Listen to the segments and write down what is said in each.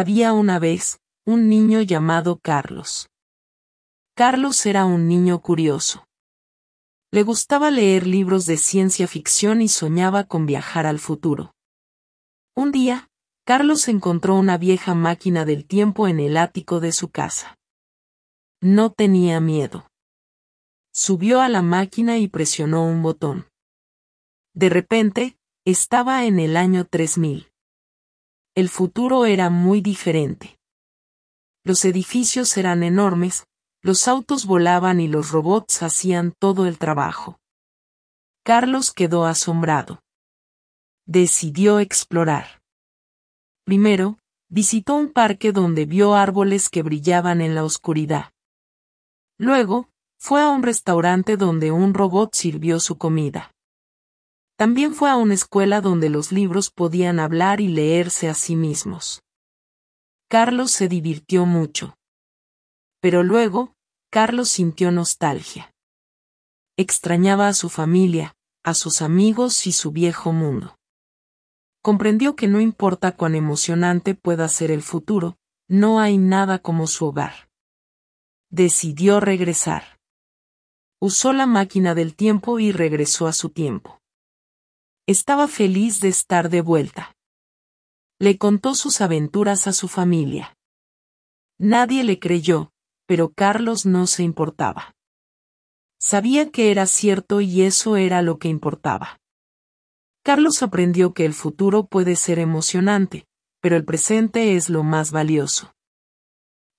Había una vez, un niño llamado Carlos. Carlos era un niño curioso. Le gustaba leer libros de ciencia ficción y soñaba con viajar al futuro. Un día, Carlos encontró una vieja máquina del tiempo en el ático de su casa. No tenía miedo. Subió a la máquina y presionó un botón. De repente, estaba en el año 3000. El futuro era muy diferente. Los edificios eran enormes, los autos volaban y los robots hacían todo el trabajo. Carlos quedó asombrado. Decidió explorar. Primero, visitó un parque donde vio árboles que brillaban en la oscuridad. Luego, fue a un restaurante donde un robot sirvió su comida. También fue a una escuela donde los libros podían hablar y leerse a sí mismos. Carlos se divirtió mucho. Pero luego, Carlos sintió nostalgia. Extrañaba a su familia, a sus amigos y su viejo mundo. Comprendió que no importa cuán emocionante pueda ser el futuro, no hay nada como su hogar. Decidió regresar. Usó la máquina del tiempo y regresó a su tiempo. Estaba feliz de estar de vuelta. Le contó sus aventuras a su familia. Nadie le creyó, pero Carlos no se importaba. Sabía que era cierto y eso era lo que importaba. Carlos aprendió que el futuro puede ser emocionante, pero el presente es lo más valioso.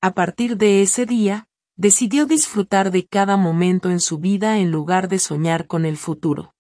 A partir de ese día, decidió disfrutar de cada momento en su vida en lugar de soñar con el futuro.